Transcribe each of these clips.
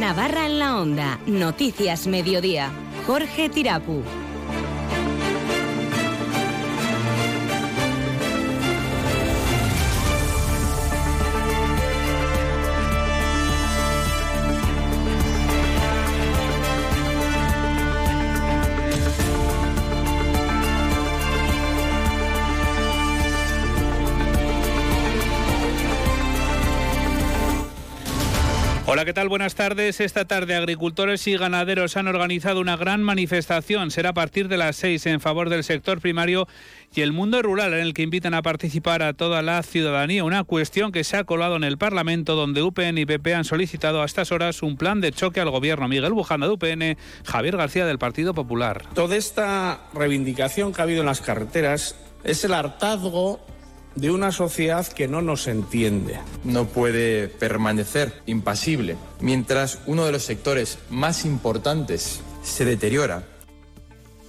Navarra en la Onda. Noticias Mediodía. Jorge Tirapu. Hola, ¿qué tal? Buenas tardes. Esta tarde agricultores y ganaderos han organizado una gran manifestación. Será a partir de las seis en favor del sector primario y el mundo rural en el que invitan a participar a toda la ciudadanía. Una cuestión que se ha colado en el Parlamento donde UPN y PP han solicitado a estas horas un plan de choque al gobierno. Miguel Bujanda de UPN, Javier García del Partido Popular. Toda esta reivindicación que ha habido en las carreteras es el hartazgo de una sociedad que no nos entiende. No puede permanecer impasible mientras uno de los sectores más importantes se deteriora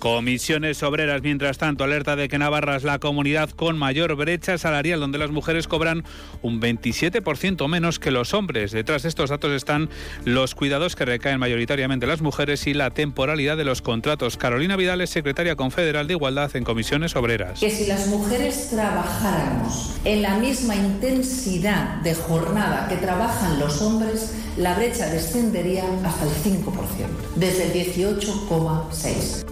Comisiones Obreras, mientras tanto, alerta de que Navarra es la comunidad con mayor brecha salarial, donde las mujeres cobran un 27% menos que los hombres. Detrás de estos datos están los cuidados que recaen mayoritariamente las mujeres y la temporalidad de los contratos. Carolina Vidal es secretaria confederal de Igualdad en Comisiones Obreras. Que si las mujeres trabajáramos en la misma intensidad de jornada que trabajan los hombres, la brecha descendería hasta el 5%, desde el 18,6%.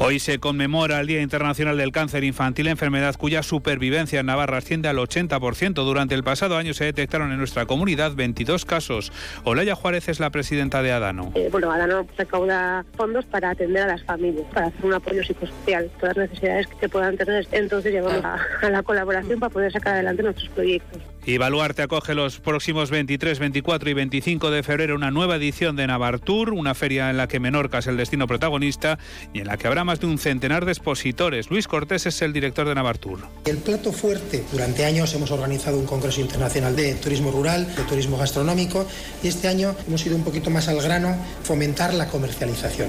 Hoy se conmemora el Día Internacional del Cáncer Infantil, enfermedad cuya supervivencia en Navarra asciende al 80%. Durante el pasado año se detectaron en nuestra comunidad 22 casos. Olaya Juárez es la presidenta de Adano. Eh, bueno, Adano recauda fondos para atender a las familias, para hacer un apoyo psicosocial, todas las necesidades que puedan tener. Entonces llegamos a la colaboración para poder sacar adelante nuestros proyectos. Y Baluarte acoge los próximos 23, 24 y 25 de febrero una nueva edición de Navartur, una feria en la que Menorca es el destino protagonista y en la que habrá más de un centenar de expositores. Luis Cortés es el director de Navartur. El plato fuerte, durante años hemos organizado un congreso internacional de turismo rural, de turismo gastronómico y este año hemos ido un poquito más al grano, fomentar la comercialización.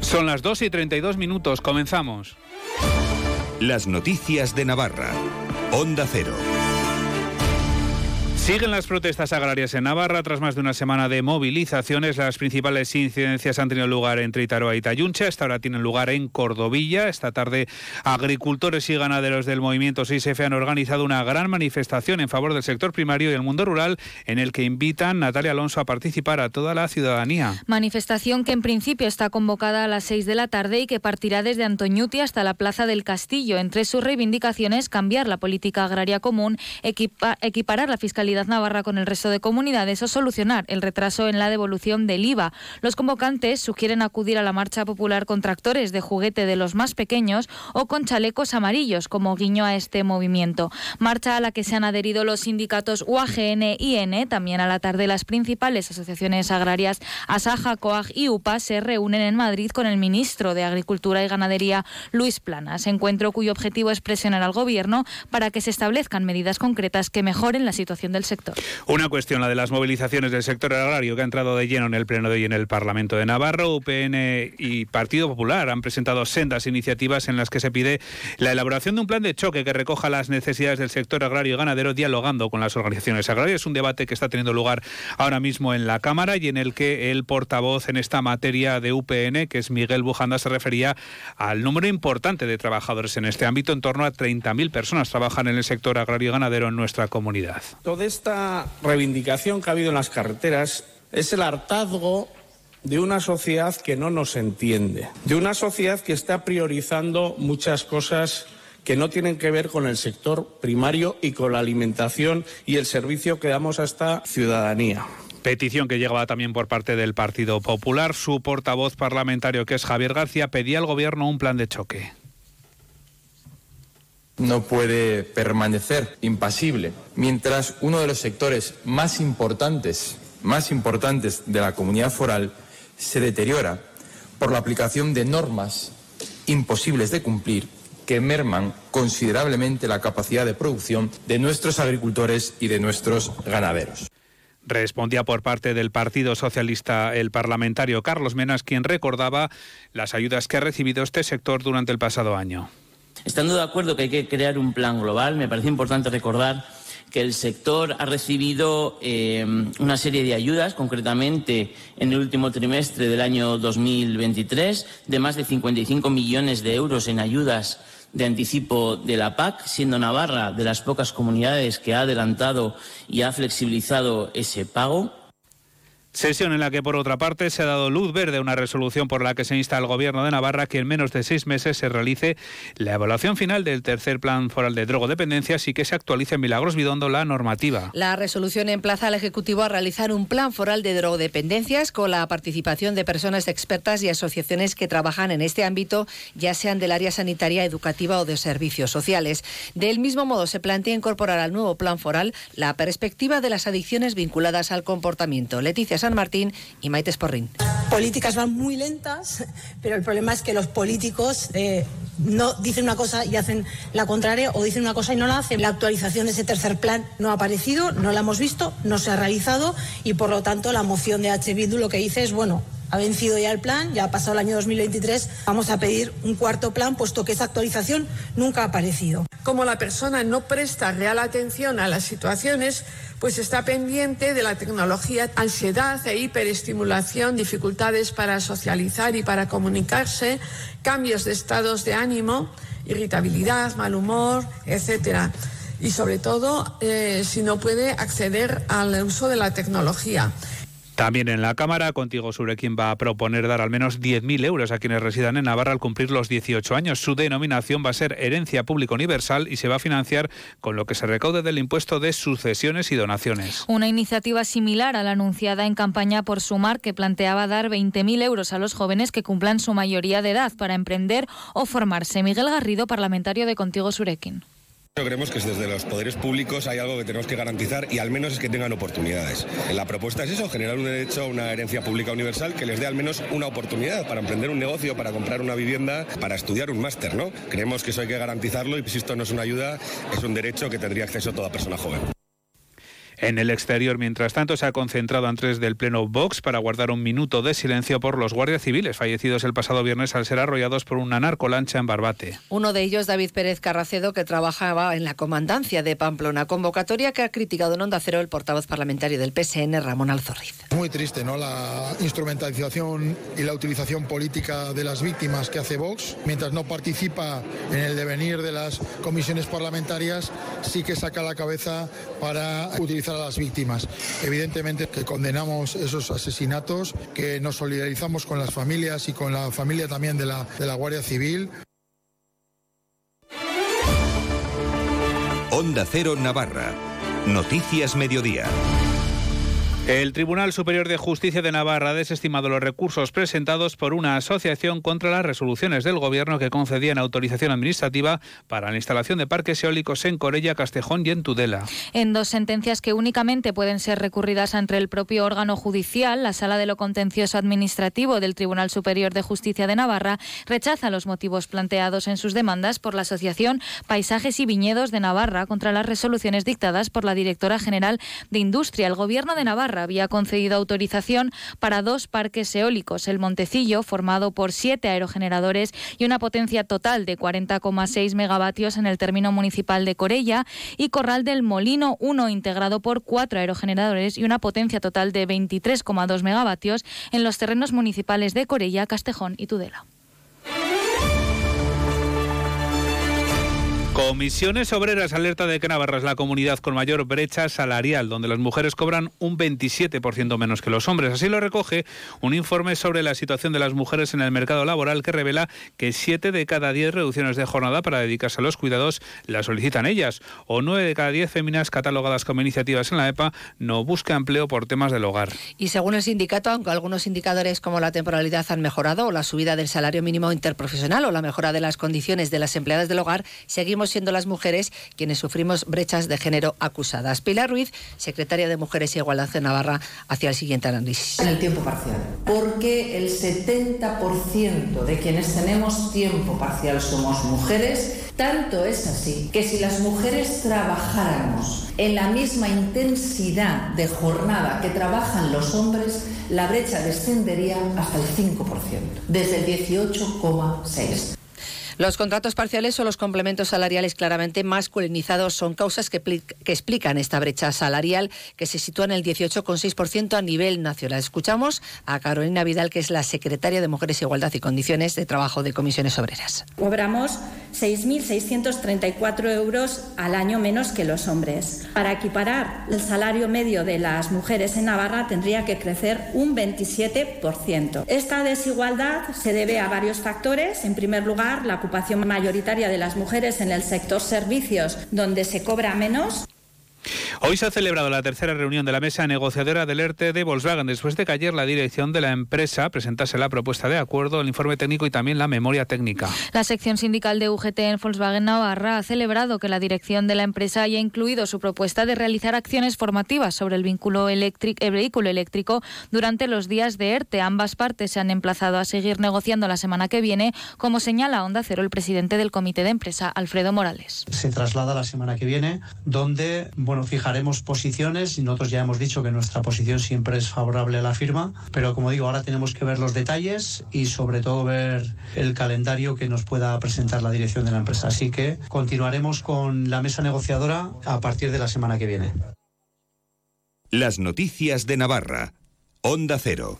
Son las 2 y 32 minutos, comenzamos. Las noticias de Navarra. Onda Cero. Siguen las protestas agrarias en Navarra. Tras más de una semana de movilizaciones, las principales incidencias han tenido lugar entre Itaroa y Tayuncha. Esta hora tienen lugar en Cordovilla. Esta tarde, agricultores y ganaderos del movimiento 6F han organizado una gran manifestación en favor del sector primario y el mundo rural, en el que invitan Natalia Alonso a participar a toda la ciudadanía. Manifestación que en principio está convocada a las 6 de la tarde y que partirá desde Antoñuti hasta la Plaza del Castillo. Entre sus reivindicaciones, cambiar la política agraria común, equiparar la fiscalidad Navarra con el resto de comunidades o solucionar el retraso en la devolución del IVA. Los convocantes sugieren acudir a la marcha popular con tractores de juguete de los más pequeños o con chalecos amarillos como guiño a este movimiento. Marcha a la que se han adherido los sindicatos UAGN y N. También a la tarde las principales asociaciones agrarias Asaja, COAG y UPA se reúnen en Madrid con el ministro de Agricultura y Ganadería Luis Planas. Encuentro cuyo objetivo es presionar al gobierno para que se establezcan medidas concretas que mejoren la situación del sector. Una cuestión, la de las movilizaciones del sector agrario, que ha entrado de lleno en el pleno de hoy en el Parlamento de Navarra. UPN y Partido Popular han presentado sendas iniciativas en las que se pide la elaboración de un plan de choque que recoja las necesidades del sector agrario y ganadero, dialogando con las organizaciones agrarias. Es un debate que está teniendo lugar ahora mismo en la Cámara y en el que el portavoz en esta materia de UPN, que es Miguel Bujanda, se refería al número importante de trabajadores en este ámbito. En torno a 30.000 personas trabajan en el sector agrario y ganadero en nuestra comunidad esta reivindicación que ha habido en las carreteras es el hartazgo de una sociedad que no nos entiende, de una sociedad que está priorizando muchas cosas que no tienen que ver con el sector primario y con la alimentación y el servicio que damos a esta ciudadanía. Petición que llegaba también por parte del Partido Popular. Su portavoz parlamentario, que es Javier García, pedía al Gobierno un plan de choque no puede permanecer impasible mientras uno de los sectores más importantes, más importantes de la comunidad foral se deteriora por la aplicación de normas imposibles de cumplir que merman considerablemente la capacidad de producción de nuestros agricultores y de nuestros ganaderos. Respondía por parte del Partido Socialista el parlamentario Carlos Menas, quien recordaba las ayudas que ha recibido este sector durante el pasado año. Estando de acuerdo que hay que crear un plan global, me parece importante recordar que el sector ha recibido eh, una serie de ayudas, concretamente en el último trimestre del año 2023, de más de 55 millones de euros en ayudas de anticipo de la PAC, siendo Navarra de las pocas comunidades que ha adelantado y ha flexibilizado ese pago. Sesión en la que, por otra parte, se ha dado luz verde a una resolución por la que se insta al Gobierno de Navarra que en menos de seis meses se realice la evaluación final del tercer Plan Foral de Drogodependencias y que se actualice en Milagros Bidondo la normativa. La resolución emplaza al Ejecutivo a realizar un Plan Foral de Drogodependencias con la participación de personas expertas y asociaciones que trabajan en este ámbito, ya sean del área sanitaria, educativa o de servicios sociales. Del mismo modo, se plantea incorporar al nuevo Plan Foral la perspectiva de las adicciones vinculadas al comportamiento. Leticia San Martín y Maite Sporrin. Políticas van muy lentas, pero el problema es que los políticos eh, no dicen una cosa y hacen la contraria o dicen una cosa y no la hacen. La actualización de ese tercer plan no ha aparecido, no la hemos visto, no se ha realizado y por lo tanto la moción de H. Bildu lo que dice es, bueno, ha vencido ya el plan, ya ha pasado el año 2023, vamos a pedir un cuarto plan, puesto que esa actualización nunca ha aparecido. Como la persona no presta real atención a las situaciones, pues está pendiente de la tecnología, ansiedad e hiperestimulación, dificultades para socializar y para comunicarse, cambios de estados de ánimo, irritabilidad, mal humor, etcétera. Y sobre todo, eh, si no puede acceder al uso de la tecnología. También en la Cámara, Contigo Surequín va a proponer dar al menos 10.000 euros a quienes residan en Navarra al cumplir los 18 años. Su denominación va a ser Herencia Pública Universal y se va a financiar con lo que se recaude del impuesto de sucesiones y donaciones. Una iniciativa similar a la anunciada en campaña por Sumar que planteaba dar 20.000 euros a los jóvenes que cumplan su mayoría de edad para emprender o formarse. Miguel Garrido, parlamentario de Contigo Surequín. Creemos que desde los poderes públicos hay algo que tenemos que garantizar y al menos es que tengan oportunidades. La propuesta es eso, generar un derecho a una herencia pública universal que les dé al menos una oportunidad para emprender un negocio, para comprar una vivienda, para estudiar un máster, ¿no? Creemos que eso hay que garantizarlo y si esto no es una ayuda, es un derecho que tendría acceso toda persona joven. En el exterior, mientras tanto, se ha concentrado antes del Pleno Vox para guardar un minuto de silencio por los guardias civiles fallecidos el pasado viernes al ser arrollados por una narcolancha en Barbate. Uno de ellos, David Pérez Carracedo, que trabajaba en la comandancia de Pamplona, convocatoria que ha criticado en Onda Cero el portavoz parlamentario del PSN, Ramón Alzorriz. Muy triste, ¿no? La instrumentalización y la utilización política de las víctimas que hace Vox, mientras no participa en el devenir de las comisiones parlamentarias, sí que saca la cabeza para utilizar a las víctimas. Evidentemente que condenamos esos asesinatos, que nos solidarizamos con las familias y con la familia también de la, de la Guardia Civil. Onda Cero Navarra. Noticias Mediodía. El Tribunal Superior de Justicia de Navarra ha desestimado los recursos presentados por una asociación contra las resoluciones del Gobierno que concedían autorización administrativa para la instalación de parques eólicos en Corella, Castejón y en Tudela. En dos sentencias que únicamente pueden ser recurridas ante el propio órgano judicial, la Sala de lo Contencioso Administrativo del Tribunal Superior de Justicia de Navarra rechaza los motivos planteados en sus demandas por la Asociación Paisajes y Viñedos de Navarra contra las resoluciones dictadas por la Directora General de Industria. El Gobierno de Navarra había concedido autorización para dos parques eólicos, el Montecillo, formado por siete aerogeneradores y una potencia total de 40,6 megavatios en el término municipal de Corella, y Corral del Molino 1, integrado por cuatro aerogeneradores y una potencia total de 23,2 megavatios en los terrenos municipales de Corella, Castejón y Tudela. Comisiones Obreras alerta de que Navarra es la comunidad con mayor brecha salarial, donde las mujeres cobran un 27% menos que los hombres. Así lo recoge un informe sobre la situación de las mujeres en el mercado laboral que revela que 7 de cada 10 reducciones de jornada para dedicarse a los cuidados las solicitan ellas, o 9 de cada 10 féminas catalogadas como iniciativas en la EPA no busca empleo por temas del hogar. Y según el sindicato, aunque algunos indicadores como la temporalidad han mejorado, la subida del salario mínimo interprofesional o la mejora de las condiciones de las empleadas del hogar, seguimos siendo las mujeres quienes sufrimos brechas de género acusadas. Pilar Ruiz, secretaria de Mujeres y Igualdad de Navarra, hacia el siguiente análisis. En el tiempo parcial. Porque el 70% de quienes tenemos tiempo parcial somos mujeres, tanto es así que si las mujeres trabajáramos en la misma intensidad de jornada que trabajan los hombres, la brecha descendería hasta el 5%, desde el 18,6%. Los contratos parciales o los complementos salariales claramente masculinizados son causas que, que explican esta brecha salarial que se sitúa en el 18,6% a nivel nacional. Escuchamos a Carolina Vidal, que es la secretaria de Mujeres, Igualdad y Condiciones de Trabajo de Comisiones Obreras. Cobramos 6.634 euros al año menos que los hombres. Para equiparar el salario medio de las mujeres en Navarra tendría que crecer un 27%. Esta desigualdad se debe a varios factores. En primer lugar, la ocupación mayoritaria de las mujeres en el sector servicios, donde se cobra menos. Hoy se ha celebrado la tercera reunión de la mesa negociadora del ERTE de Volkswagen, después de que ayer la dirección de la empresa presentase la propuesta de acuerdo, el informe técnico y también la memoria técnica. La sección sindical de UGT en Volkswagen Navarra ha celebrado que la dirección de la empresa haya incluido su propuesta de realizar acciones formativas sobre el, vínculo el vehículo eléctrico durante los días de ERTE. Ambas partes se han emplazado a seguir negociando la semana que viene, como señala Onda Cero el presidente del comité de empresa, Alfredo Morales. Se traslada la semana que viene, donde, bueno, fijaremos posiciones y nosotros ya hemos dicho que nuestra posición siempre es favorable a la firma, pero como digo, ahora tenemos que ver los detalles y sobre todo ver el calendario que nos pueda presentar la dirección de la empresa. Así que continuaremos con la mesa negociadora a partir de la semana que viene. Las noticias de Navarra. Onda Cero.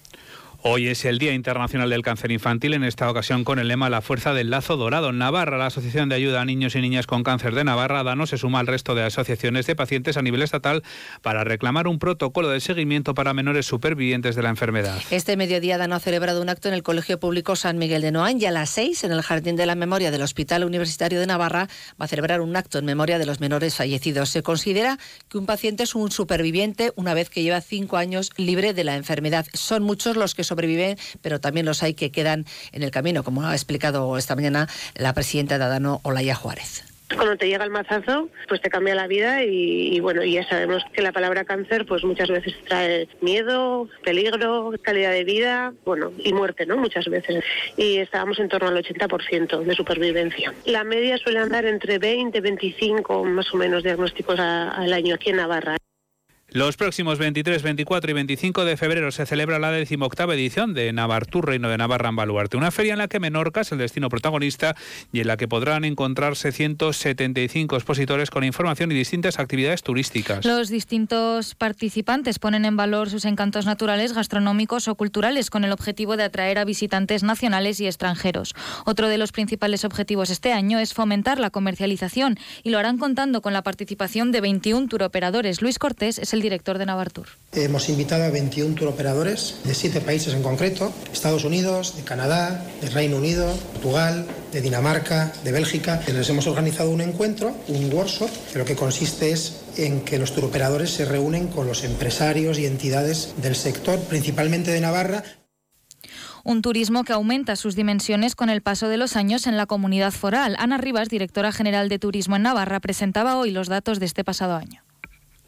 Hoy es el Día Internacional del Cáncer Infantil, en esta ocasión con el lema La Fuerza del Lazo Dorado. Navarra, la Asociación de Ayuda a Niños y Niñas con Cáncer de Navarra, DANO, se suma al resto de asociaciones de pacientes a nivel estatal para reclamar un protocolo de seguimiento para menores supervivientes de la enfermedad. Este mediodía DANO ha celebrado un acto en el Colegio Público San Miguel de Noán y a las seis, en el Jardín de la Memoria del Hospital Universitario de Navarra, va a celebrar un acto en memoria de los menores fallecidos. Se considera que un paciente es un superviviente una vez que lleva cinco años libre de la enfermedad. Son muchos los que sobreviven, pero también los hay que quedan en el camino, como ha explicado esta mañana la presidenta de Adano, Olaya Juárez cuando te llega el mazazo, pues te cambia la vida y, bueno, y ya sabemos que la palabra cáncer pues muchas veces trae miedo, peligro, calidad de vida, bueno, y muerte, ¿no? Muchas veces. Y estábamos en torno al 80% de supervivencia. La media suele andar entre 20 25 más o menos diagnósticos al año aquí en Navarra. Los próximos 23, 24 y 25 de febrero se celebra la decimoctava edición de Navartur Reino de Navarra en Baluarte, una feria en la que Menorca es el destino protagonista y en la que podrán encontrarse 175 expositores con información y distintas actividades turísticas. Los distintos participantes ponen en valor sus encantos naturales, gastronómicos o culturales con el objetivo de atraer a visitantes nacionales y extranjeros. Otro de los principales objetivos este año es fomentar la comercialización y lo harán contando con la participación de 21 turoperadores. Luis Cortés es el director de Navartur. Hemos invitado a 21 turoperadores de siete países en concreto, Estados Unidos, de Canadá, de Reino Unido, Portugal, de Dinamarca, de Bélgica. Les hemos organizado un encuentro, un workshop, que lo que consiste es en que los turoperadores se reúnen con los empresarios y entidades del sector, principalmente de Navarra, un turismo que aumenta sus dimensiones con el paso de los años en la comunidad foral. Ana Rivas, directora general de Turismo en Navarra, presentaba hoy los datos de este pasado año.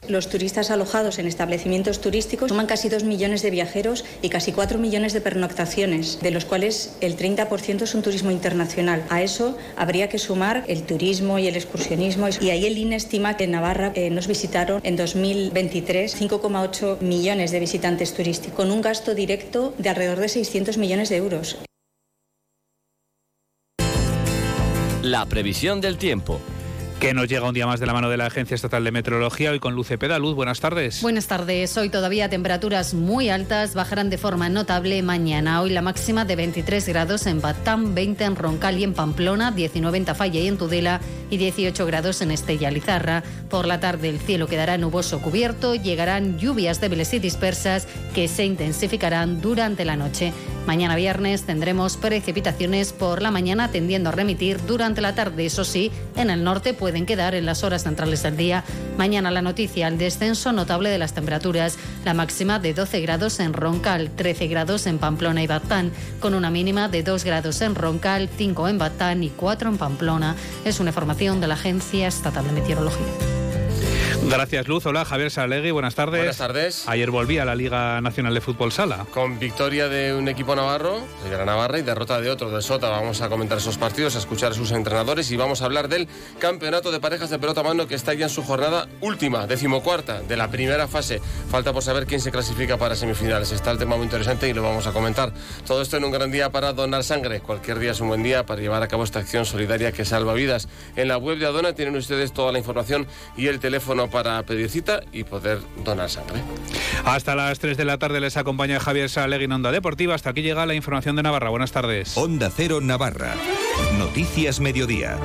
Los turistas alojados en establecimientos turísticos suman casi 2 millones de viajeros y casi 4 millones de pernoctaciones, de los cuales el 30% es un turismo internacional. A eso habría que sumar el turismo y el excursionismo. Y ahí el INE estima que en Navarra eh, nos visitaron en 2023 5,8 millones de visitantes turísticos, con un gasto directo de alrededor de 600 millones de euros. La previsión del tiempo que nos llega un día más de la mano de la Agencia Estatal de Meteorología, hoy con Luce Pedaluz. Buenas tardes. Buenas tardes. Hoy todavía temperaturas muy altas bajarán de forma notable mañana. Hoy la máxima de 23 grados en Batán, 20 en Roncal y en Pamplona, 19 en Tafalla y en Tudela y 18 grados en Estella Lizarra. Por la tarde el cielo quedará nuboso cubierto, llegarán lluvias débiles y dispersas que se intensificarán durante la noche. Mañana viernes tendremos precipitaciones por la mañana tendiendo a remitir durante la tarde. Eso sí, en el norte pueden quedar en las horas centrales del día. Mañana la noticia, el descenso notable de las temperaturas. La máxima de 12 grados en Roncal, 13 grados en Pamplona y Batán, con una mínima de 2 grados en Roncal, 5 en Batán y 4 en Pamplona. Es una información de la Agencia Estatal de Meteorología. Gracias, Luz. Hola, Javier Salegui, buenas tardes. Buenas tardes. Ayer volví a la Liga Nacional de Fútbol Sala. Con victoria de un equipo navarro, de Gran Navarra, y derrota de otro, del Sota. Vamos a comentar esos partidos, a escuchar a sus entrenadores y vamos a hablar del campeonato de parejas de pelota mano que está ya en su jornada última, decimocuarta, de la primera fase. Falta por saber quién se clasifica para semifinales. Está el tema muy interesante y lo vamos a comentar. Todo esto en un gran día para donar sangre. Cualquier día es un buen día para llevar a cabo esta acción solidaria que salva vidas. En la web de Adona tienen ustedes toda la información y el teléfono para pedir cita y poder donar sangre. Hasta las 3 de la tarde les acompaña Javier Salegui en Onda Deportiva. Hasta aquí llega la información de Navarra. Buenas tardes. Onda Cero Navarra. Noticias Mediodía.